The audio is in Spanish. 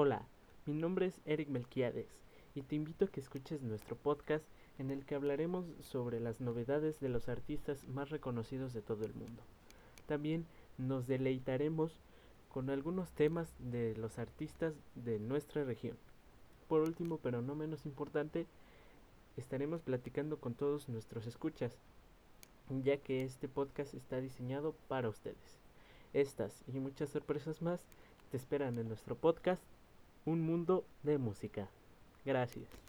Hola, mi nombre es Eric Melquiades y te invito a que escuches nuestro podcast en el que hablaremos sobre las novedades de los artistas más reconocidos de todo el mundo. También nos deleitaremos con algunos temas de los artistas de nuestra región. Por último, pero no menos importante, estaremos platicando con todos nuestros escuchas, ya que este podcast está diseñado para ustedes. Estas y muchas sorpresas más te esperan en nuestro podcast Un Mundo de Música. Gracias.